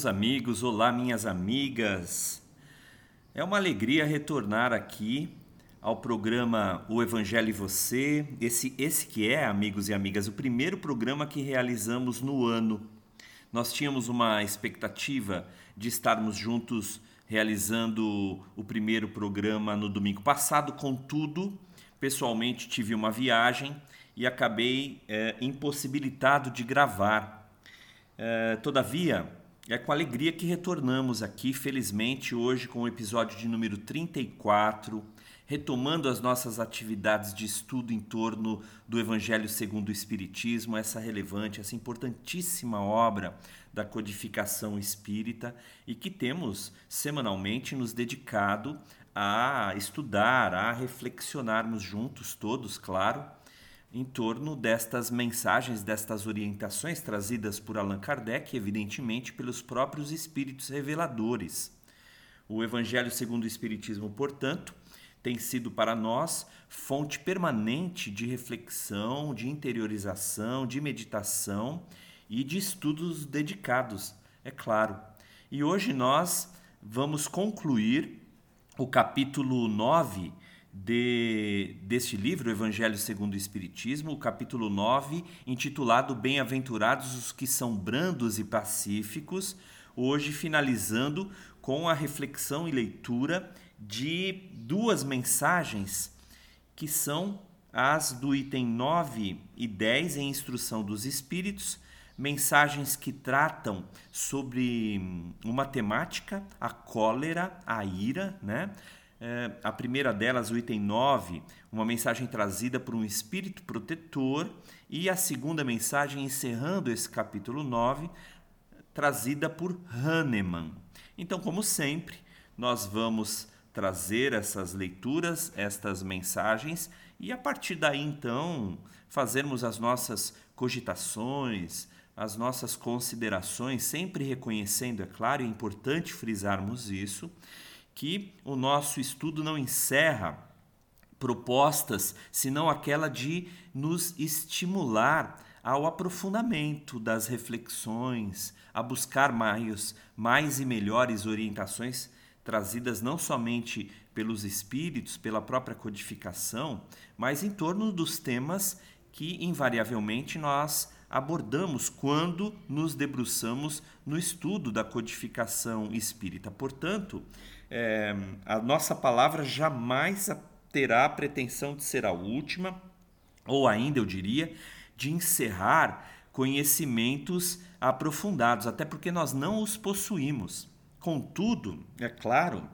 Meus amigos, olá, minhas amigas. É uma alegria retornar aqui ao programa O Evangelho e Você. Esse, esse que é, amigos e amigas, o primeiro programa que realizamos no ano. Nós tínhamos uma expectativa de estarmos juntos realizando o primeiro programa no domingo passado, contudo, pessoalmente tive uma viagem e acabei é, impossibilitado de gravar. É, todavia, é com alegria que retornamos aqui, felizmente, hoje com o episódio de número 34, retomando as nossas atividades de estudo em torno do Evangelho segundo o Espiritismo, essa relevante, essa importantíssima obra da codificação espírita e que temos semanalmente nos dedicado a estudar, a reflexionarmos juntos, todos, claro em torno destas mensagens, destas orientações trazidas por Allan Kardec, evidentemente pelos próprios espíritos reveladores. O Evangelho segundo o Espiritismo, portanto, tem sido para nós fonte permanente de reflexão, de interiorização, de meditação e de estudos dedicados, é claro. E hoje nós vamos concluir o capítulo 9 de, deste livro, Evangelho segundo o Espiritismo, capítulo 9, intitulado Bem-aventurados os que são brandos e pacíficos, hoje finalizando com a reflexão e leitura de duas mensagens que são as do item 9 e 10 em Instrução dos Espíritos, mensagens que tratam sobre uma temática, a cólera, a ira, né? É, a primeira delas, o item 9, uma mensagem trazida por um espírito protetor, e a segunda mensagem, encerrando esse capítulo 9, trazida por Hahnemann. Então, como sempre, nós vamos trazer essas leituras, estas mensagens, e a partir daí, então, fazermos as nossas cogitações, as nossas considerações, sempre reconhecendo, é claro, é importante frisarmos isso que o nosso estudo não encerra propostas, senão aquela de nos estimular ao aprofundamento das reflexões, a buscar mais, mais e melhores orientações trazidas não somente pelos espíritos, pela própria codificação, mas em torno dos temas que invariavelmente nós abordamos quando nos debruçamos no estudo da codificação espírita. Portanto, é, a nossa palavra jamais terá a pretensão de ser a última, ou ainda eu diria, de encerrar conhecimentos aprofundados, até porque nós não os possuímos. Contudo, é claro,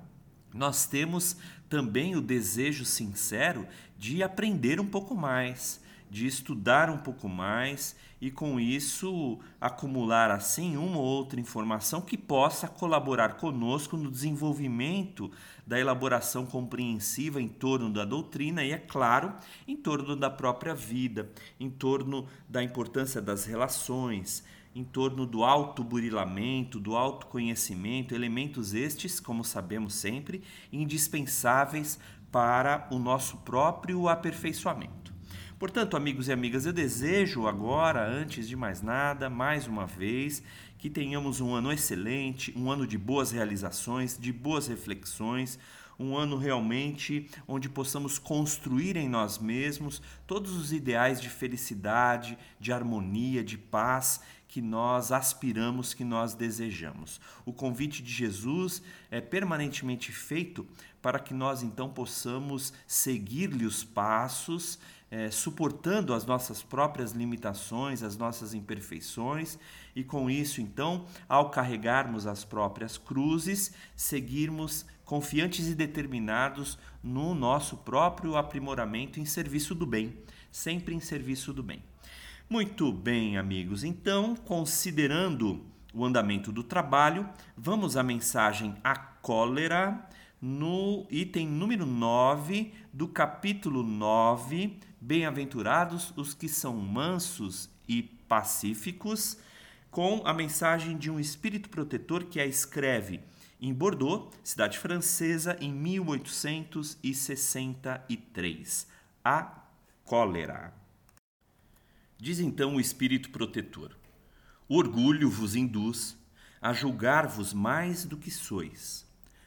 nós temos também o desejo sincero de aprender um pouco mais, de estudar um pouco mais e com isso acumular assim uma ou outra informação que possa colaborar conosco no desenvolvimento da elaboração compreensiva em torno da doutrina e é claro, em torno da própria vida, em torno da importância das relações, em torno do autoburilamento, do autoconhecimento, elementos estes, como sabemos sempre, indispensáveis para o nosso próprio aperfeiçoamento. Portanto, amigos e amigas, eu desejo agora, antes de mais nada, mais uma vez, que tenhamos um ano excelente, um ano de boas realizações, de boas reflexões, um ano realmente onde possamos construir em nós mesmos todos os ideais de felicidade, de harmonia, de paz que nós aspiramos, que nós desejamos. O convite de Jesus é permanentemente feito para que nós então possamos seguir-lhe os passos é, suportando as nossas próprias limitações, as nossas imperfeições, e com isso, então, ao carregarmos as próprias cruzes, seguirmos confiantes e determinados no nosso próprio aprimoramento em serviço do bem, sempre em serviço do bem. Muito bem, amigos, então, considerando o andamento do trabalho, vamos à mensagem A Cólera no item número 9 do capítulo 9, Bem-aventurados os que são mansos e pacíficos, com a mensagem de um espírito protetor que a escreve em Bordeaux, cidade francesa, em 1863. A cólera. Diz então o espírito protetor: O orgulho vos induz a julgar-vos mais do que sois,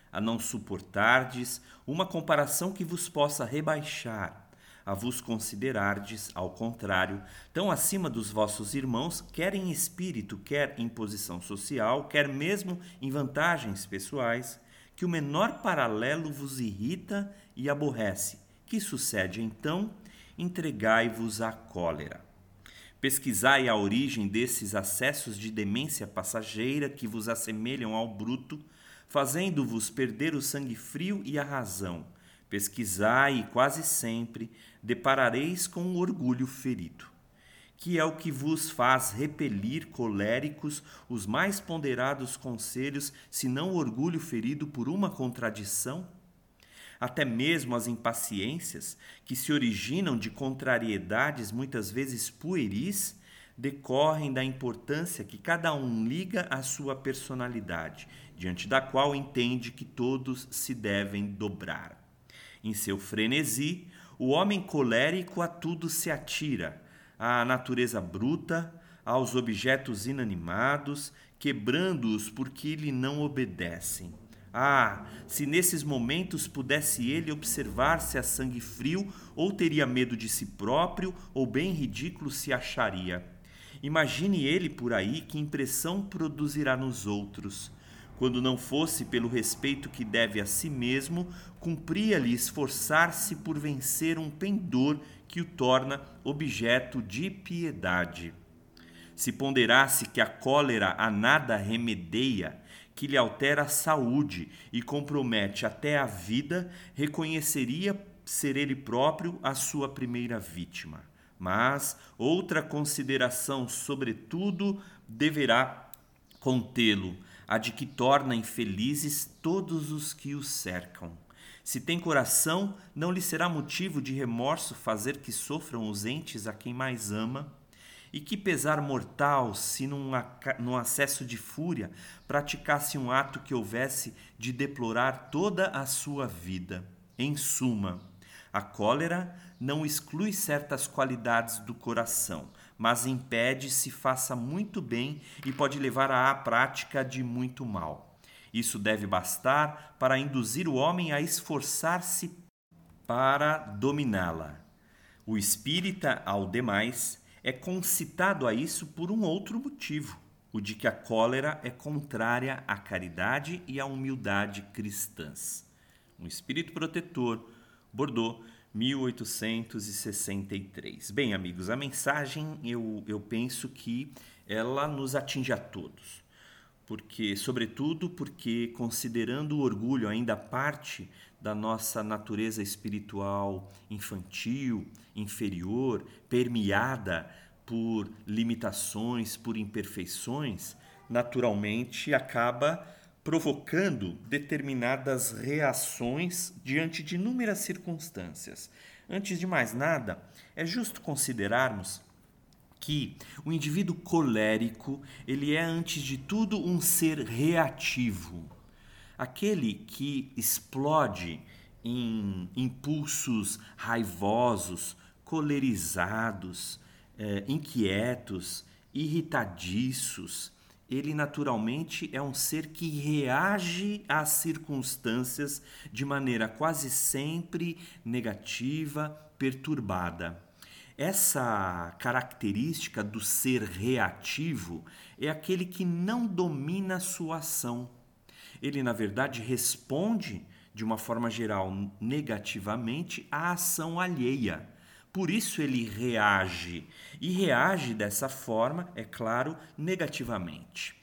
a não suportardes uma comparação que vos possa rebaixar a vos considerardes, ao contrário, tão acima dos vossos irmãos, quer em espírito, quer em posição social, quer mesmo em vantagens pessoais, que o menor paralelo vos irrita e aborrece. Que sucede então? Entregai-vos à cólera. Pesquisai a origem desses acessos de demência passageira que vos assemelham ao bruto, fazendo-vos perder o sangue frio e a razão Pesquisai e quase sempre deparareis com o orgulho ferido, que é o que vos faz repelir coléricos os mais ponderados conselhos, se não o orgulho ferido por uma contradição? Até mesmo as impaciências, que se originam de contrariedades muitas vezes pueris, decorrem da importância que cada um liga à sua personalidade, diante da qual entende que todos se devem dobrar. Em seu frenesi, o homem colérico a tudo se atira, à natureza bruta, aos objetos inanimados, quebrando-os porque lhe não obedecem. Ah, se nesses momentos pudesse ele observar-se a sangue frio, ou teria medo de si próprio, ou bem ridículo se acharia. Imagine ele por aí que impressão produzirá nos outros quando não fosse pelo respeito que deve a si mesmo, cumpria-lhe esforçar-se por vencer um pendor que o torna objeto de piedade. Se ponderasse que a cólera a nada remedeia, que lhe altera a saúde e compromete até a vida, reconheceria ser ele próprio a sua primeira vítima. Mas outra consideração, sobretudo, deverá contê-lo a de que torna infelizes todos os que o cercam. Se tem coração, não lhe será motivo de remorso fazer que sofram os entes a quem mais ama? E que pesar mortal se, num, num acesso de fúria, praticasse um ato que houvesse de deplorar toda a sua vida? Em suma, a cólera não exclui certas qualidades do coração, mas impede se faça muito bem e pode levar à prática de muito mal. Isso deve bastar para induzir o homem a esforçar-se para dominá-la. O espírita, ao demais, é concitado a isso por um outro motivo, o de que a cólera é contrária à caridade e à humildade cristãs. Um espírito protetor, Bordeaux, 1863. Bem, amigos, a mensagem eu, eu penso que ela nos atinge a todos. porque, sobretudo, porque considerando o orgulho ainda parte da nossa natureza espiritual infantil, inferior, permeada por limitações, por imperfeições, naturalmente acaba provocando determinadas reações diante de inúmeras circunstâncias. Antes de mais nada, é justo considerarmos que o indivíduo colérico, ele é antes de tudo um ser reativo. Aquele que explode em impulsos raivosos, colerizados, eh, inquietos, irritadiços, ele naturalmente é um ser que reage às circunstâncias de maneira quase sempre negativa, perturbada. Essa característica do ser reativo é aquele que não domina sua ação. Ele, na verdade, responde de uma forma geral negativamente à ação alheia. Por isso ele reage e reage dessa forma, é claro, negativamente.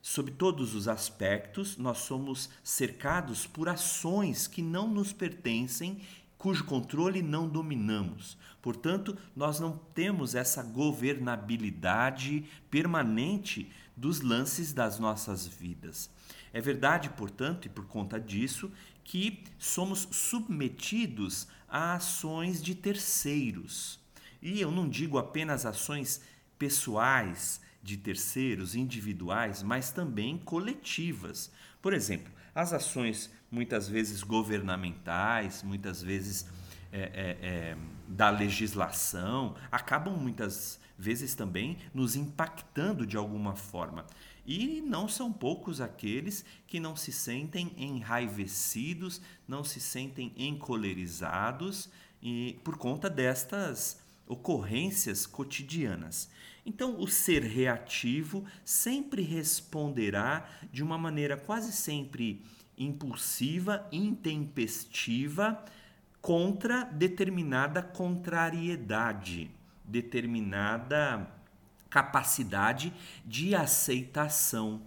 Sob todos os aspectos, nós somos cercados por ações que não nos pertencem cujo controle não dominamos. Portanto, nós não temos essa governabilidade permanente dos lances das nossas vidas. É verdade, portanto, e por conta disso, que somos submetidos a ações de terceiros. E eu não digo apenas ações pessoais de terceiros, individuais, mas também coletivas. Por exemplo, as ações muitas vezes governamentais, muitas vezes é, é, é, da legislação, acabam muitas vezes também nos impactando de alguma forma. E não são poucos aqueles que não se sentem enraivecidos, não se sentem encolerizados e, por conta destas ocorrências cotidianas. Então, o ser reativo sempre responderá de uma maneira quase sempre impulsiva, intempestiva contra determinada contrariedade, determinada capacidade de aceitação.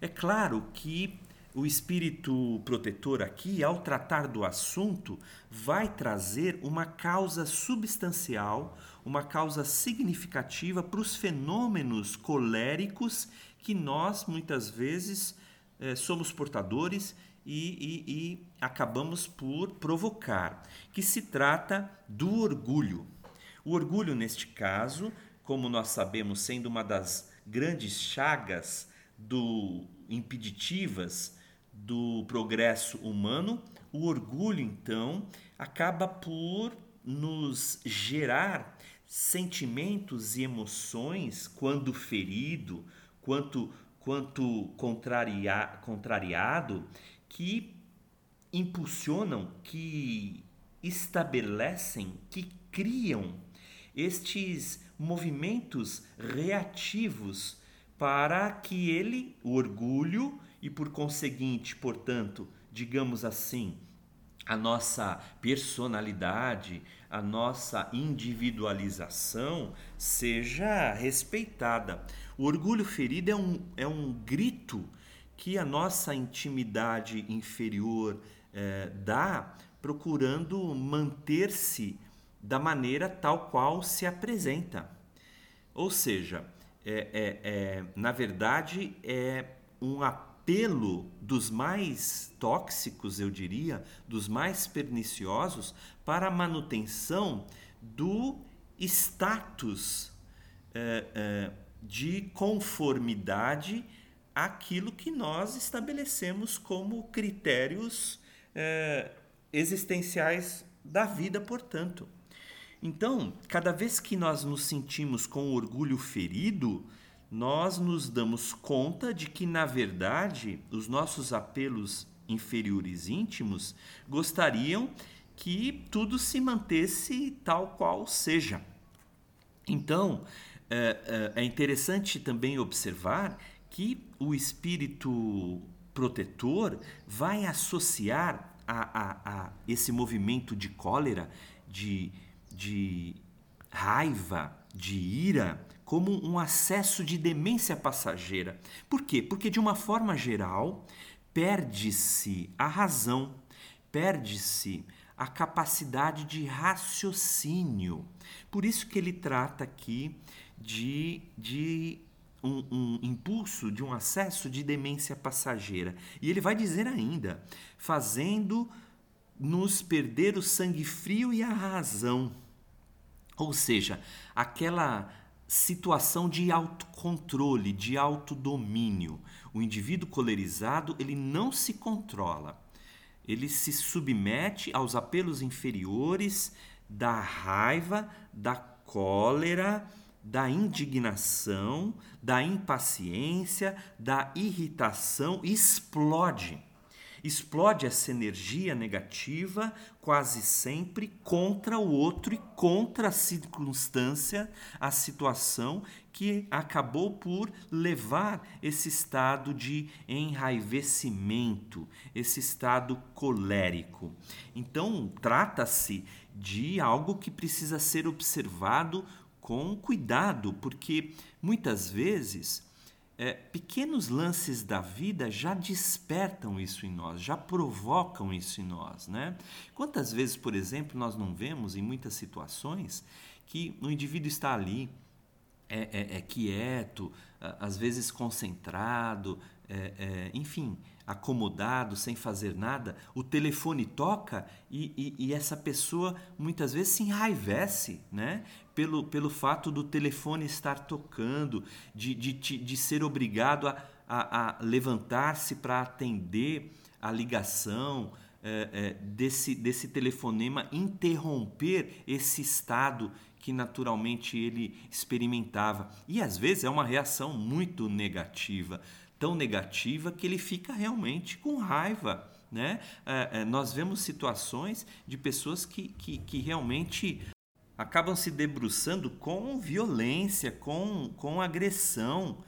É claro que o espírito protetor aqui, ao tratar do assunto, vai trazer uma causa substancial, uma causa significativa para os fenômenos coléricos que nós muitas vezes eh, somos portadores e, e, e acabamos por provocar, que se trata do orgulho. O orgulho, neste caso, como nós sabemos, sendo uma das grandes chagas do impeditivas do progresso humano, o orgulho, então, acaba por nos gerar sentimentos e emoções quando ferido, quanto, quanto contraria, contrariado, que impulsionam, que estabelecem, que criam estes movimentos reativos para que ele, o orgulho, e por conseguinte, portanto, digamos assim, a nossa personalidade, a nossa individualização seja respeitada. O orgulho ferido é um, é um grito que a nossa intimidade inferior eh, dá, procurando manter-se da maneira tal qual se apresenta. Ou seja, é, é, é, na verdade, é um apelo dos mais tóxicos, eu diria, dos mais perniciosos, para a manutenção do status é, é, de conformidade àquilo que nós estabelecemos como critérios é, existenciais da vida, portanto. Então, cada vez que nós nos sentimos com orgulho ferido, nós nos damos conta de que, na verdade, os nossos apelos inferiores íntimos gostariam que tudo se mantesse tal qual seja. Então, é, é, é interessante também observar que o espírito protetor vai associar a, a, a esse movimento de cólera, de, de raiva, de ira, como um acesso de demência passageira. Por quê? Porque, de uma forma geral, perde-se a razão, perde-se a capacidade de raciocínio. Por isso que ele trata aqui de, de um, um, impulso, de um acesso de demência passageira. E ele vai dizer ainda, fazendo nos perder o sangue frio e a razão. Ou seja, aquela situação de autocontrole, de autodomínio. O indivíduo colerizado, ele não se controla. Ele se submete aos apelos inferiores da raiva, da cólera, da indignação, da impaciência, da irritação, explode explode essa energia negativa quase sempre contra o outro e contra a circunstância, a situação que acabou por levar esse estado de enraivecimento, esse estado colérico. Então, trata-se de algo que precisa ser observado com cuidado, porque muitas vezes é, pequenos lances da vida já despertam isso em nós, já provocam isso em nós. Né? Quantas vezes, por exemplo, nós não vemos em muitas situações que o indivíduo está ali, é, é, é quieto, às vezes concentrado, é, é, enfim, acomodado, sem fazer nada, o telefone toca e, e, e, essa pessoa muitas vezes se enraivece, né? Pelo, pelo fato do telefone estar tocando, de, de, de ser obrigado a, a, a levantar-se para atender a ligação, é, é, desse, desse telefonema interromper esse estado que naturalmente ele experimentava. E às vezes é uma reação muito negativa tão negativa que ele fica realmente com raiva. Né? É, é, nós vemos situações de pessoas que, que, que realmente acabam se debruçando com violência, com, com agressão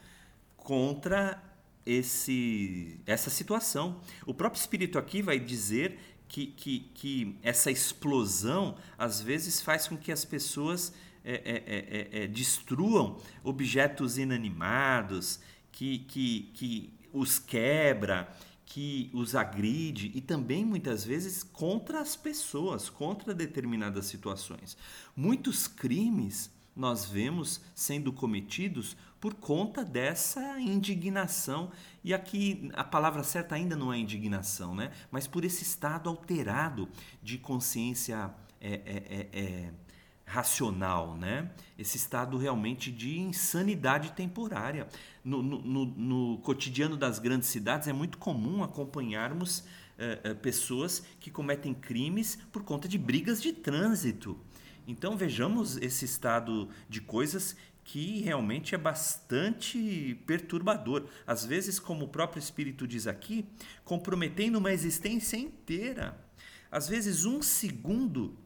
contra esse, essa situação. O próprio Espírito aqui vai dizer que, que, que essa explosão às vezes faz com que as pessoas é, é, é, é destruam objetos inanimados, que, que, que os quebra, que os agride e também muitas vezes contra as pessoas, contra determinadas situações. Muitos crimes nós vemos sendo cometidos por conta dessa indignação. E aqui a palavra certa ainda não é indignação, né? mas por esse estado alterado de consciência é, é, é, é racional, né? Esse estado realmente de insanidade temporária. No, no, no, no cotidiano das grandes cidades é muito comum acompanharmos eh, eh, pessoas que cometem crimes por conta de brigas de trânsito. Então vejamos esse estado de coisas que realmente é bastante perturbador. Às vezes, como o próprio Espírito diz aqui, comprometendo uma existência inteira. Às vezes, um segundo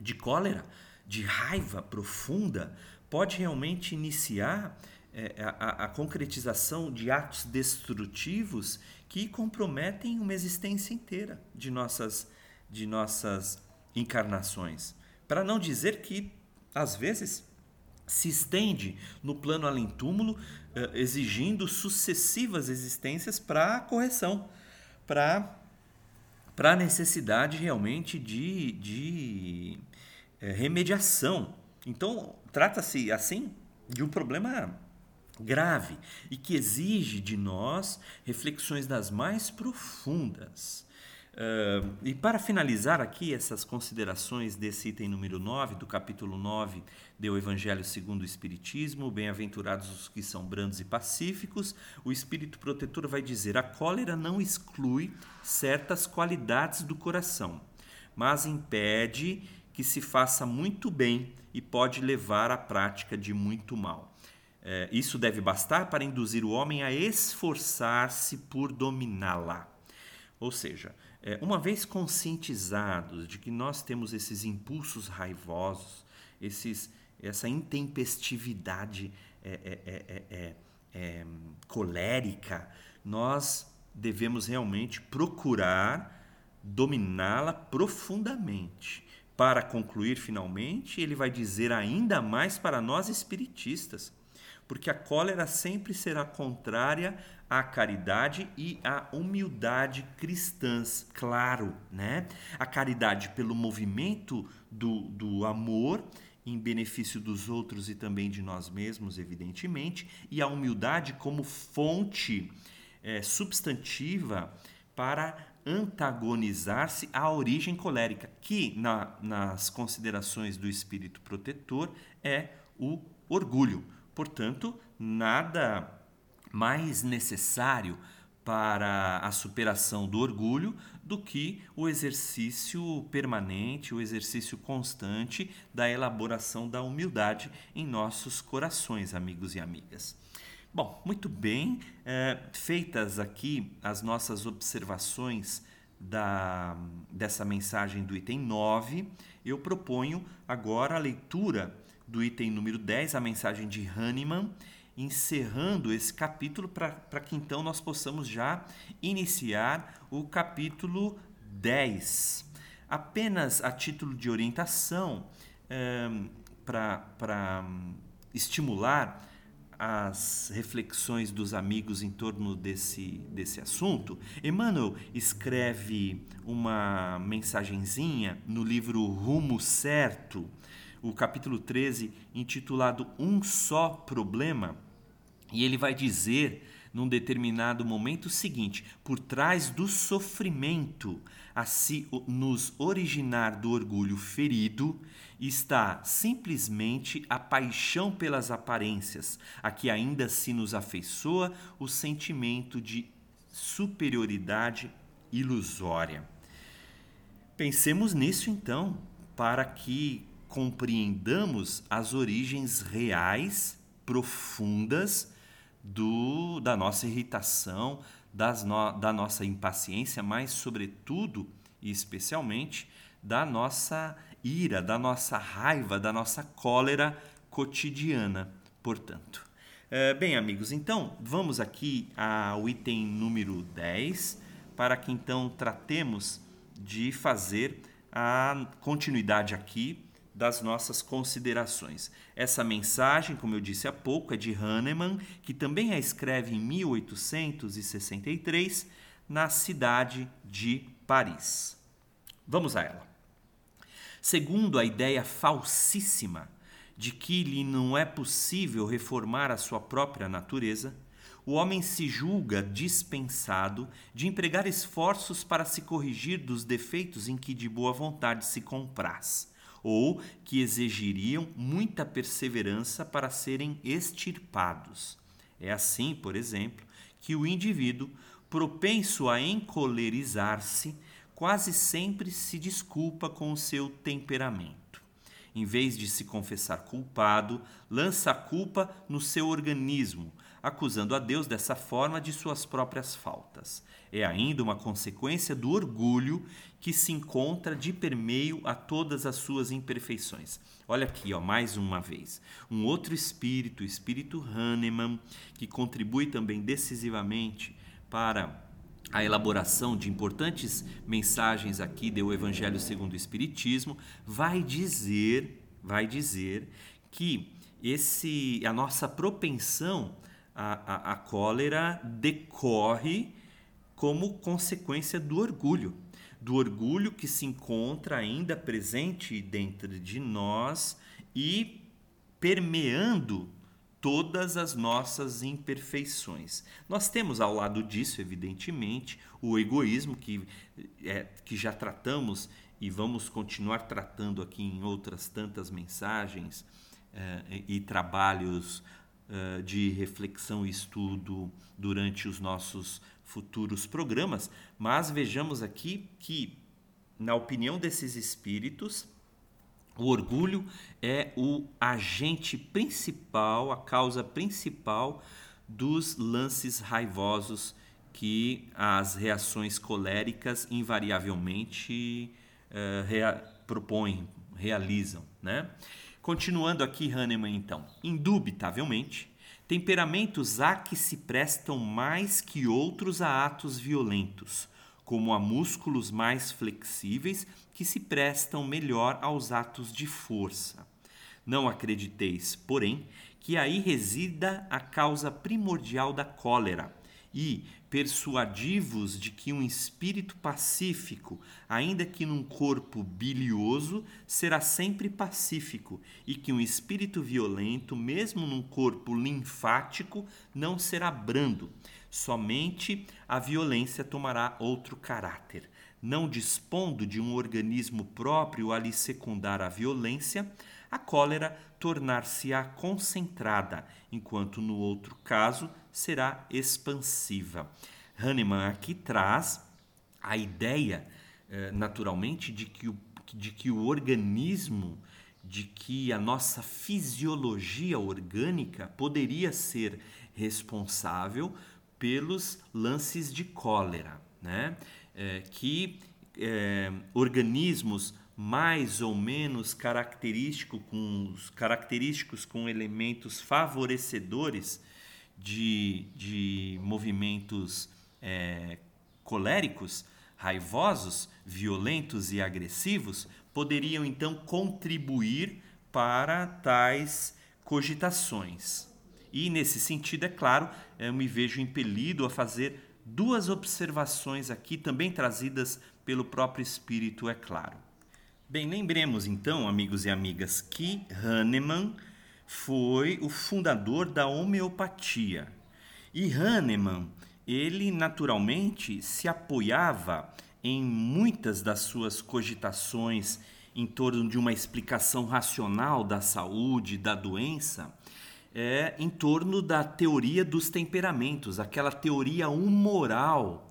de cólera de raiva profunda pode realmente iniciar é, a, a, concretização de atos destrutivos que comprometem uma existência inteira de nossas, de nossas encarnações. Para não dizer que, às vezes, se estende no plano além-túmulo, é, exigindo sucessivas existências para a correção, para a necessidade realmente de, de é, remediação. Então, trata-se assim de um problema grave e que exige de nós reflexões das mais profundas. Uh, e para finalizar aqui essas considerações desse item número 9, do capítulo 9 do Evangelho segundo o Espiritismo, bem-aventurados os que são brandos e pacíficos, o Espírito Protetor vai dizer: a cólera não exclui certas qualidades do coração, mas impede que se faça muito bem e pode levar à prática de muito mal. É, isso deve bastar para induzir o homem a esforçar-se por dominá-la. Ou seja, é, uma vez conscientizados de que nós temos esses impulsos raivosos, esses, essa intempestividade é, é, é, é colérica, nós devemos realmente procurar dominá-la profundamente Para concluir finalmente, ele vai dizer ainda mais para nós espiritistas, porque a cólera sempre será contrária à caridade e à humildade cristãs, claro, né? A caridade pelo movimento do, do amor em benefício dos outros e também de nós mesmos, evidentemente, e a humildade como fonte é, substantiva para antagonizar-se à origem colérica, que na, nas considerações do espírito protetor é o orgulho. Portanto, nada mais necessário para a superação do orgulho do que o exercício permanente, o exercício constante da elaboração da humildade em nossos corações, amigos e amigas. Bom, muito bem, é, feitas aqui as nossas observações da, dessa mensagem do item 9, eu proponho agora a leitura do item número 10, a mensagem de Hahnemann, encerrando esse capítulo para que então nós possamos já iniciar o capítulo 10. Apenas a título de orientação, é, para estimular as reflexões dos amigos em torno desse, desse assunto, Emmanuel escreve uma mensagenzinha no livro Rumo Certo, o capítulo 13, intitulado Um Só Problema, e ele vai dizer num determinado momento seguinte: por trás do sofrimento a se nos originar do orgulho ferido está simplesmente a paixão pelas aparências, a que ainda se nos afeiçoa o sentimento de superioridade ilusória. Pensemos nisso então, para que compreendamos as origens reais, profundas do, da nossa irritação, das no, da nossa impaciência, mas, sobretudo e especialmente, da nossa ira, da nossa raiva, da nossa cólera cotidiana, portanto. É, bem, amigos, então vamos aqui ao item número 10, para que então tratemos de fazer a continuidade aqui das nossas considerações. Essa mensagem, como eu disse há pouco, é de Hahnemann, que também a escreve em 1863 na cidade de Paris. Vamos a ela. Segundo a ideia falsíssima de que lhe não é possível reformar a sua própria natureza, o homem se julga dispensado de empregar esforços para se corrigir dos defeitos em que de boa vontade se compraz ou que exigiriam muita perseverança para serem extirpados. É assim, por exemplo, que o indivíduo, propenso a encolerizar-se, quase sempre se desculpa com o seu temperamento. Em vez de se confessar culpado, lança a culpa no seu organismo, acusando a Deus dessa forma de suas próprias faltas. É ainda uma consequência do orgulho que se encontra de permeio a todas as suas imperfeições. Olha aqui, ó, mais uma vez. Um outro espírito, o espírito Hahnemann, que contribui também decisivamente para a elaboração de importantes mensagens aqui do Evangelho segundo o Espiritismo, vai dizer, vai dizer que esse a nossa propensão a, a, a cólera decorre como consequência do orgulho. Do orgulho que se encontra ainda presente dentro de nós e permeando todas as nossas imperfeições. Nós temos ao lado disso, evidentemente, o egoísmo que, é, que já tratamos e vamos continuar tratando aqui em outras tantas mensagens é, e trabalhos uh, de reflexão e estudo durante os nossos futuros programas, mas vejamos aqui que, na opinião desses espíritos, o orgulho é o agente principal, a causa principal dos lances raivosos que as reações coléricas invariavelmente uh, rea propõem, realizam. Né? Continuando aqui, Hahnemann, então. Indubitavelmente, temperamentos há que se prestam mais que outros a atos violentos, como a músculos mais flexíveis que se prestam melhor aos atos de força. Não acrediteis, porém, que aí resida a causa primordial da cólera, e persuadivos de que um espírito pacífico, ainda que num corpo bilioso, será sempre pacífico, e que um espírito violento, mesmo num corpo linfático, não será brando. Somente a violência tomará outro caráter. Não dispondo de um organismo próprio a lhe secundar a violência, a cólera tornar-se-á concentrada, enquanto no outro caso será expansiva. Hahnemann aqui traz a ideia, eh, naturalmente, de que, o, de que o organismo, de que a nossa fisiologia orgânica poderia ser responsável pelos lances de cólera, né? É, que é, organismos mais ou menos característico com, característicos com elementos favorecedores de, de movimentos é, coléricos, raivosos, violentos e agressivos, poderiam então contribuir para tais cogitações. E nesse sentido, é claro, eu me vejo impelido a fazer duas observações aqui, também trazidas pelo próprio Espírito, é claro. Bem, lembremos então, amigos e amigas, que Hahnemann foi o fundador da homeopatia. E Hahnemann, ele naturalmente se apoiava em muitas das suas cogitações em torno de uma explicação racional da saúde, da doença, é, em torno da teoria dos temperamentos, aquela teoria humoral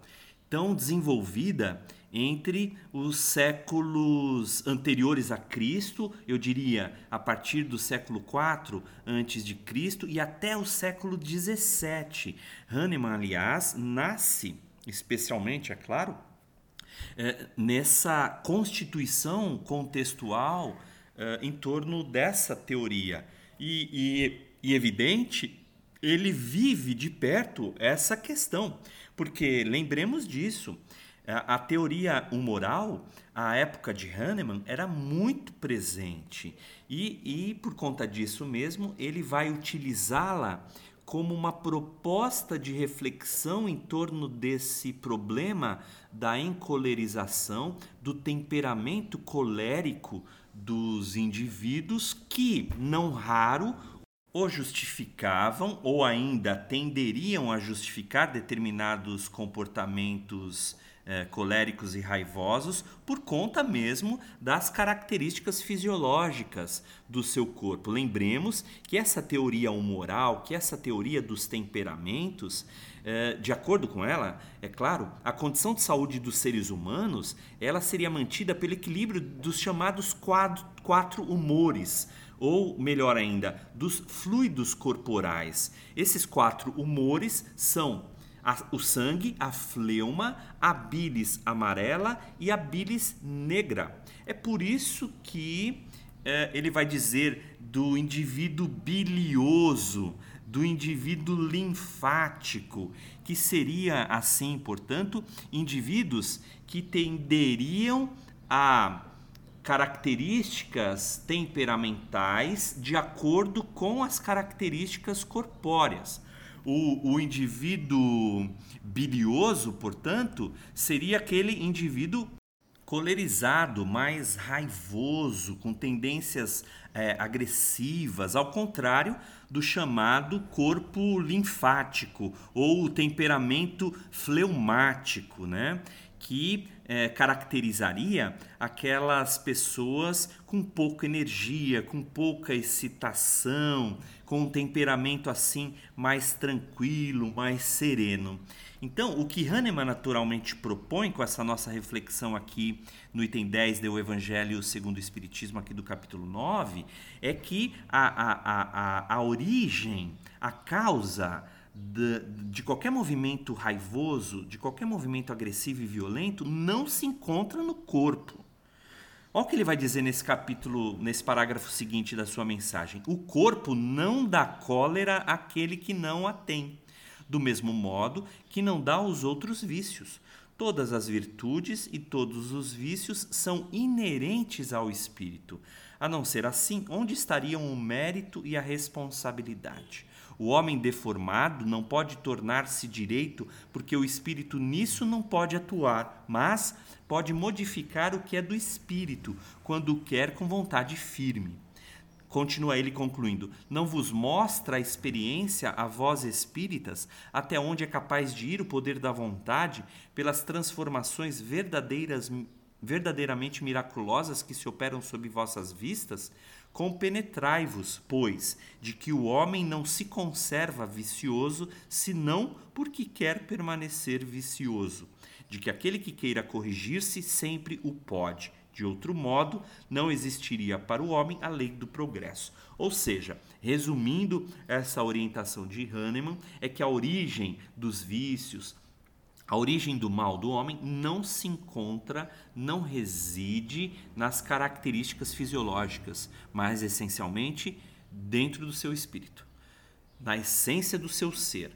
tão desenvolvida entre os séculos anteriores a Cristo, eu diria a partir do século IV antes de Cristo e até o século XVII. Hahnemann, aliás, nasce, especialmente, é claro, é, nessa constituição contextual é, em torno dessa teoria. E, e, e evidente, ele vive de perto essa questão, porque lembremos disso. A, teoria humoral, à época de Hahnemann, era muito presente. E, e por conta disso mesmo, ele vai utilizá-la como uma proposta de reflexão em torno desse problema da encolerização, do temperamento colérico dos indivíduos que, não raro, o justificavam ou ainda tenderiam a justificar determinados comportamentos é, coléricos e raivosos por conta mesmo das características fisiológicas do seu corpo. Lembremos que essa teoria humoral, que essa teoria dos temperamentos, é, de acordo com ela, é claro, a condição de saúde dos seres humanos ela seria mantida pelo equilíbrio dos chamados quatro, quatro humores ou melhor ainda, dos fluidos corporais. Esses quatro humores são a, o sangue, a fleuma, a bilis amarela e a bilis negra. É por isso que é, ele vai dizer do indivíduo bilioso, do indivíduo linfático, que seria assim, portanto, indivíduos que tenderiam a características temperamentais de acordo com as características corpóreas. O, o indivíduo bilioso, portanto, seria aquele indivíduo colerizado, mais raivoso, com tendências é, agressivas, ao contrário do chamado corpo linfático ou temperamento fleumático, né? que é, caracterizaria aquelas pessoas com pouca energia, com pouca excitação, com um temperamento assim mais tranquilo, mais sereno. Então, o que Hahnemann naturalmente propõe com essa nossa reflexão aqui no item 10 do Evangelho segundo o Espiritismo, aqui do capítulo 9, é que a, a, a, a, origem, a causa de, de qualquer movimento raivoso, de qualquer movimento agressivo e violento, não se encontra no corpo Olha o que ele vai dizer nesse capítulo, nesse parágrafo seguinte da sua mensagem. O corpo não dá cólera àquele que não a tem, do mesmo modo que não dá aos outros vícios. Todas as virtudes e todos os vícios são inerentes ao espírito. A não ser assim, onde estariam o mérito e a responsabilidade? O homem deformado não pode tornar-se direito porque o espírito nisso não pode atuar, mas pode modificar o que é do espírito, quando quer com vontade firme. Continua ele concluindo: Não vos mostra a experiência a vós espíritas até onde é capaz de ir o poder da vontade pelas transformações verdadeiras, verdadeiramente miraculosas que se operam sob vossas vistas? Compenetrai-vos, pois, de que o homem não se conserva vicioso senão porque quer permanecer vicioso, de que aquele que queira corrigir-se sempre o pode de outro modo, não existiria para o homem a lei do progresso. Ou seja, resumindo essa orientação de Hahnemann, é que a origem dos vícios, a origem do mal do homem não se encontra, não reside nas características fisiológicas, mas essencialmente dentro do seu espírito, na essência do seu ser.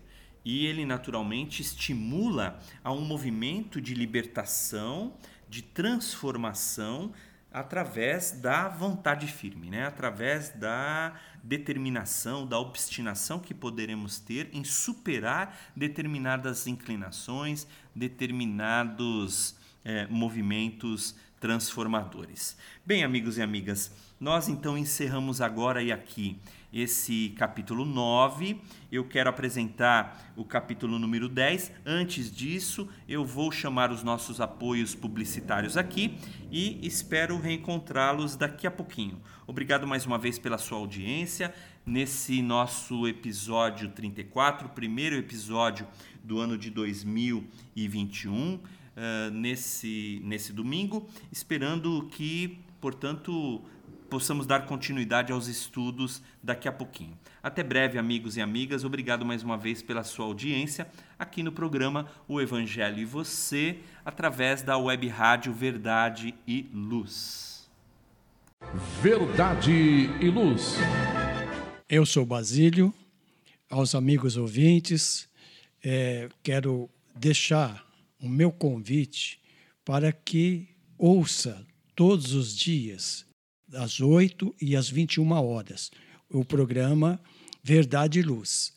E ele naturalmente estimula a um movimento de libertação de transformação através da vontade firme, né? através da determinação, da obstinação que poderemos ter em superar determinadas inclinações, determinados é, movimentos transformadores. Bem, amigos e amigas, nós então encerramos agora e aqui esse capítulo 9. Eu quero apresentar o capítulo número 10. Antes disso, eu vou chamar os nossos apoios publicitários aqui e espero reencontrá-los daqui a pouquinho. Obrigado mais uma vez pela sua audiência nesse nosso episódio 34, primeiro episódio do ano de 2021, uh, eh, nesse, nesse domingo, esperando que, portanto, possamos dar continuidade aos estudos daqui a pouquinho. Até breve, amigos e amigas. Obrigado mais uma vez pela sua audiência aqui no programa O Evangelho e Você, através da web rádio Verdade e Luz. Verdade e Luz. Eu sou Basílio. Aos amigos ouvintes, é, quero deixar o meu convite para que ouça todos os dias às 8 e às 21 horas, o programa Verdade e Luz.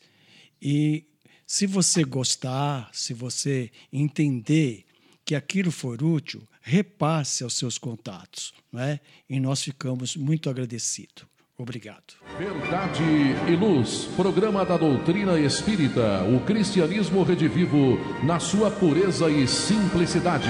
E se você gostar, se você entender que aquilo for útil, repasse aos seus contatos, não é? E nós ficamos muito agradecidos. Obrigado. Verdade e Luz, programa da doutrina espírita, o cristianismo redivivo na sua pureza e simplicidade.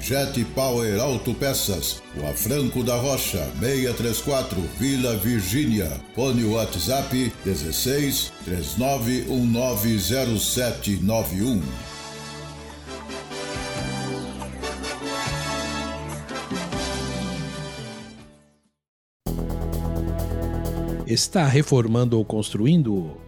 Jet Power Autopeças, Rua Franco da Rocha, 634, Vila Virgínia. Fone WhatsApp 16 39190791. Está reformando ou construindo?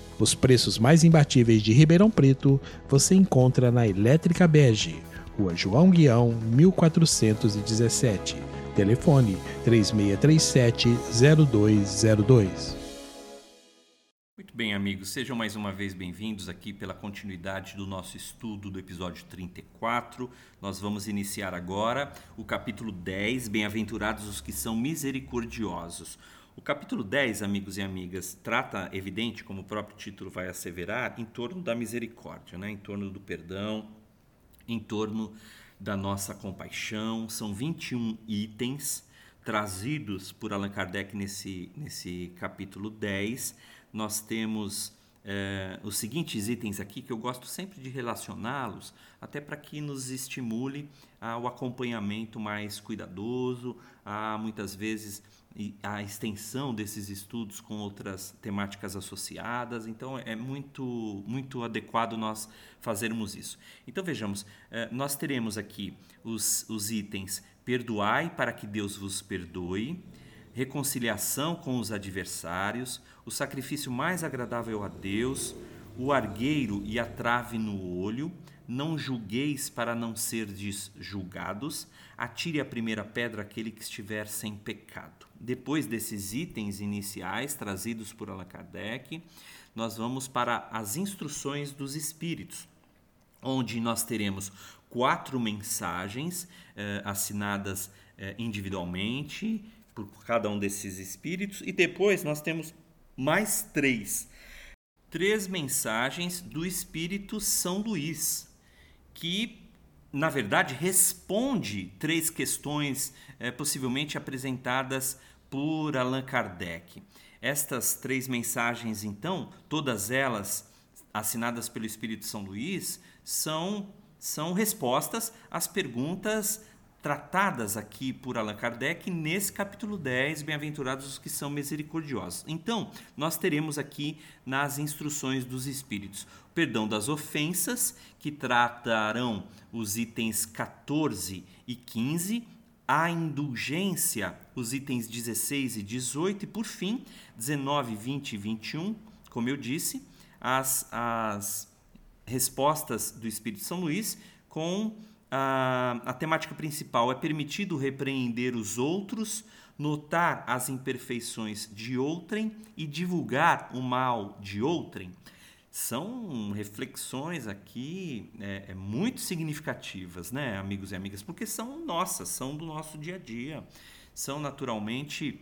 Os preços mais imbatíveis de Ribeirão Preto você encontra na Elétrica Bege, rua João Guião, 1417. Telefone 3637-0202. Muito bem, amigos, sejam mais uma vez bem-vindos aqui pela continuidade do nosso estudo do episódio 34. Nós vamos iniciar agora o capítulo 10, Bem-aventurados os que são misericordiosos. O capítulo 10, amigos e amigas, trata, evidente, como o próprio título vai asseverar, em torno da misericórdia, né? em torno do perdão, em torno da nossa compaixão. São 21 itens trazidos por Allan Kardec nesse, nesse capítulo 10 nós temos é, os seguintes itens aqui que eu gosto sempre de relacioná-los, até para que nos estimule ao acompanhamento mais cuidadoso, a muitas vezes a extensão desses estudos com outras temáticas associadas. Então é muito muito adequado nós fazermos isso. Então vejamos, é, nós teremos aqui os, os itens perdoai para que Deus vos perdoe, reconciliação com os adversários, o sacrifício mais agradável a Deus, o argueiro e a trave no olho, não julgueis para não serdes julgados, atire a primeira pedra aquele que estiver sem pecado. Depois desses itens iniciais trazidos por Allan Kardec, nós vamos para as instruções dos espíritos, onde nós teremos quatro mensagens eh, assinadas eh, individualmente por cada um desses espíritos, e depois nós temos mais três. Três mensagens do Espírito São Luís, que na verdade responde três questões é, possivelmente apresentadas por Allan Kardec. Estas três mensagens, então, todas elas assinadas pelo Espírito São Luís, são, são respostas às perguntas tratadas aqui por Allan Kardec nesse capítulo 10, Bem-aventurados os que são misericordiosos. Então, nós teremos aqui nas instruções dos Espíritos perdão das ofensas, que tratarão os itens 14 e 15, a indulgência, os itens 16 e 18, e por fim, 19, 20 e 21, como eu disse, as, as respostas do Espírito São Luís com a, a temática principal é permitido repreender os outros, notar as imperfeições de outrem e divulgar o mal de outrem. São reflexões aqui é, é, muito significativas, né, amigos e amigas, porque são nossas, são do nosso dia a dia, são naturalmente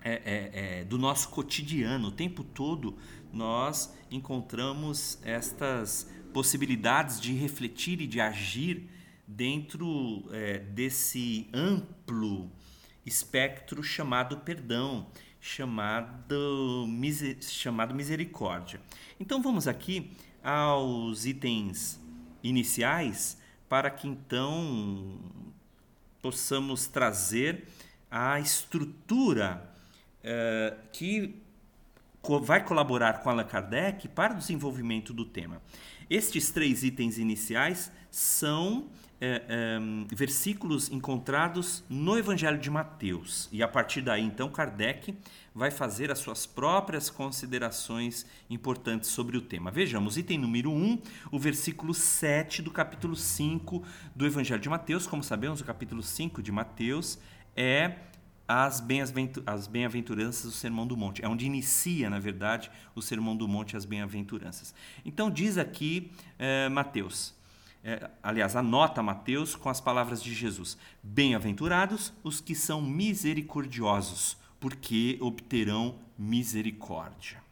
é, é, é, do nosso cotidiano. O tempo todo nós encontramos estas possibilidades de refletir e de agir dentro é, desse amplo espectro chamado perdão, chamado, miser, chamado misericórdia. Então vamos aqui aos itens iniciais para que então possamos trazer a estrutura é, que vai colaborar com Allan Kardec para o desenvolvimento do tema. Estes três itens iniciais são é, é, versículos encontrados no Evangelho de Mateus. E a partir daí, então, Kardec vai fazer as suas próprias considerações importantes sobre o tema. Vejamos, item número 1, o versículo 7 do capítulo 5 do Evangelho de Mateus. Como sabemos, o capítulo 5 de Mateus é as bem-aventuranças do Sermão do Monte. É onde inicia, na verdade, o Sermão do Monte, as bem-aventuranças. Então, diz aqui é, Mateus, é, aliás, anota Mateus com as palavras de Jesus: Bem-aventurados os que são misericordiosos, porque obterão misericórdia.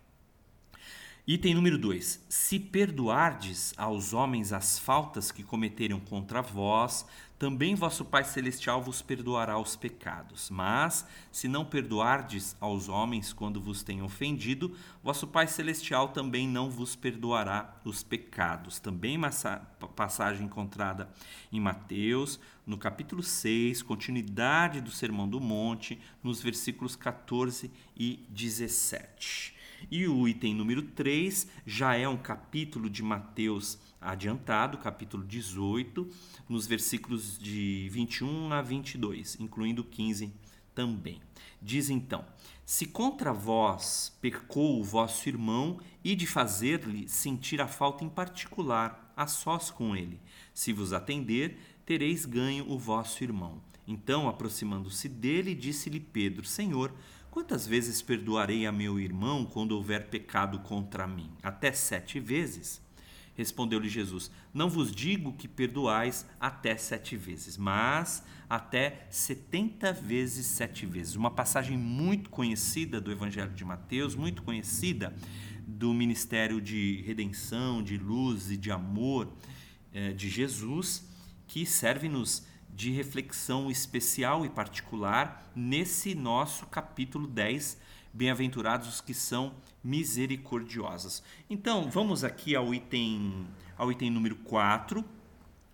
Item número 2: Se perdoardes aos homens as faltas que cometeram contra vós, também vosso Pai Celestial vos perdoará os pecados. Mas, se não perdoardes aos homens quando vos têm ofendido, vosso Pai Celestial também não vos perdoará os pecados. Também passagem encontrada em Mateus, no capítulo 6, continuidade do Sermão do Monte, nos versículos 14 e 17. E o item número 3 já é um capítulo de Mateus adiantado, capítulo 18, nos versículos de 21 a 22, incluindo 15 também. Diz então: Se contra vós pecou o vosso irmão, e de fazer-lhe sentir a falta em particular, a sós com ele. Se vos atender, tereis ganho o vosso irmão. Então, aproximando-se dele, disse-lhe Pedro: Senhor, quantas vezes perdoarei a meu irmão quando houver pecado contra mim? Até sete vezes? Respondeu-lhe Jesus: Não vos digo que perdoais até sete vezes, mas até setenta vezes sete vezes. Uma passagem muito conhecida do Evangelho de Mateus, muito conhecida do ministério de redenção, de luz e de amor eh, de Jesus, que serve-nos de reflexão especial e particular nesse nosso capítulo 10 Bem-aventurados os que são misericordiosos. Então, vamos aqui ao item, ao item número 4,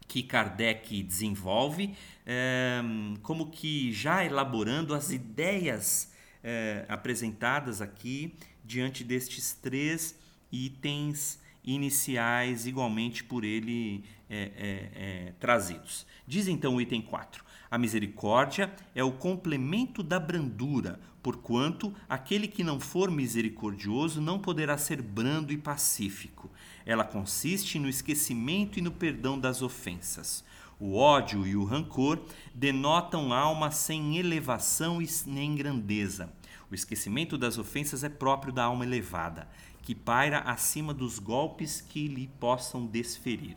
que Kardec desenvolve, é, como que já elaborando as ideias é, apresentadas aqui diante destes três itens iniciais, igualmente por ele é, trazidos. Diz então o item 4: a misericórdia é o complemento da brandura, porquanto aquele que não for misericordioso não poderá ser brando e pacífico. Ela consiste no esquecimento e no perdão das ofensas. O ódio e o rancor denotam alma sem elevação e nem grandeza. O esquecimento das ofensas é próprio da alma elevada, que paira acima dos golpes que lhe possam desferir.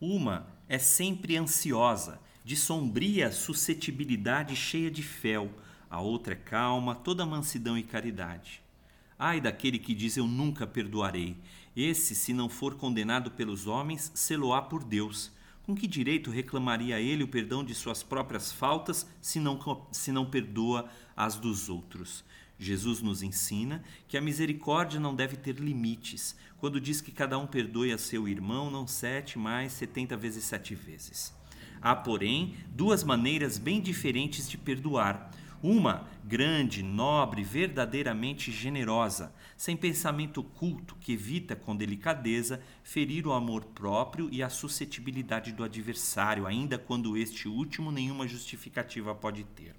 Uma é sempre ansiosa, de sombria suscetibilidade cheia de fel, a outra é calma, toda mansidão e caridade. Ai daquele que diz eu nunca perdoarei. Esse, se não for condenado pelos homens, sê-lo-á por Deus. Com que direito reclamaria ele o perdão de suas próprias faltas, se não, se não perdoa as dos outros? Jesus nos ensina que a misericórdia não deve ter limites. Quando diz que cada um perdoe a seu irmão, não sete, mais setenta vezes sete vezes. Há, porém, duas maneiras bem diferentes de perdoar. Uma grande, nobre, verdadeiramente generosa, sem pensamento oculto que evita com delicadeza ferir o amor próprio e a suscetibilidade do adversário, ainda quando este último nenhuma justificativa pode ter.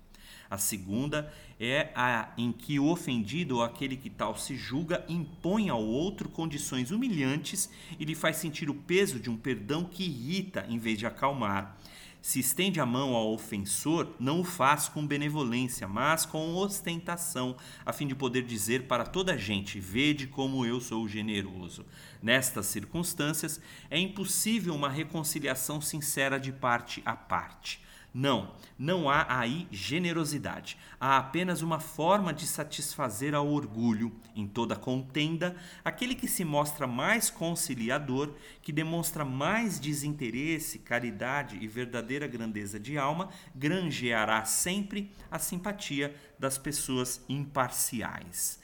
A segunda é a em que o ofendido ou aquele que tal se julga impõe ao outro condições humilhantes e lhe faz sentir o peso de um perdão que irrita em vez de acalmar. Se estende a mão ao ofensor, não o faz com benevolência, mas com ostentação, a fim de poder dizer para toda a gente: Vede como eu sou generoso. Nestas circunstâncias, é impossível uma reconciliação sincera de parte a parte. Não, não há aí generosidade. Há apenas uma forma de satisfazer ao orgulho. Em toda contenda, aquele que se mostra mais conciliador, que demonstra mais desinteresse, caridade e verdadeira grandeza de alma, granjeará sempre a simpatia das pessoas imparciais.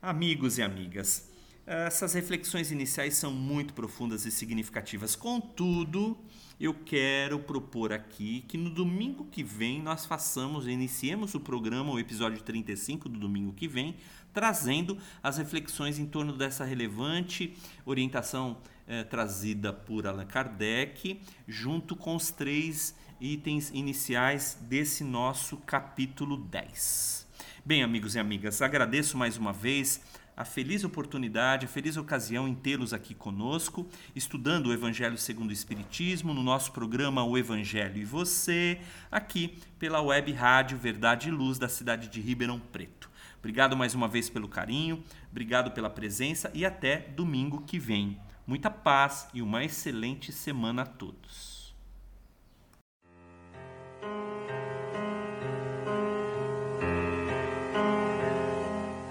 Amigos e amigas, essas reflexões iniciais são muito profundas e significativas. Contudo, eu quero propor aqui que no domingo que vem nós façamos, iniciemos o programa, o episódio 35 do domingo que vem, trazendo as reflexões em torno dessa relevante orientação eh, trazida por Allan Kardec, junto com os três itens iniciais desse nosso capítulo 10. Bem, amigos e amigas, agradeço mais uma vez a feliz oportunidade, a feliz ocasião em tê-los aqui conosco, estudando o Evangelho segundo o Espiritismo, no nosso programa O Evangelho e Você, aqui pela web rádio Verdade e Luz da cidade de Ribeirão Preto. Obrigado mais uma vez pelo carinho, obrigado pela presença e até domingo que vem. Muita paz e uma excelente semana a todos.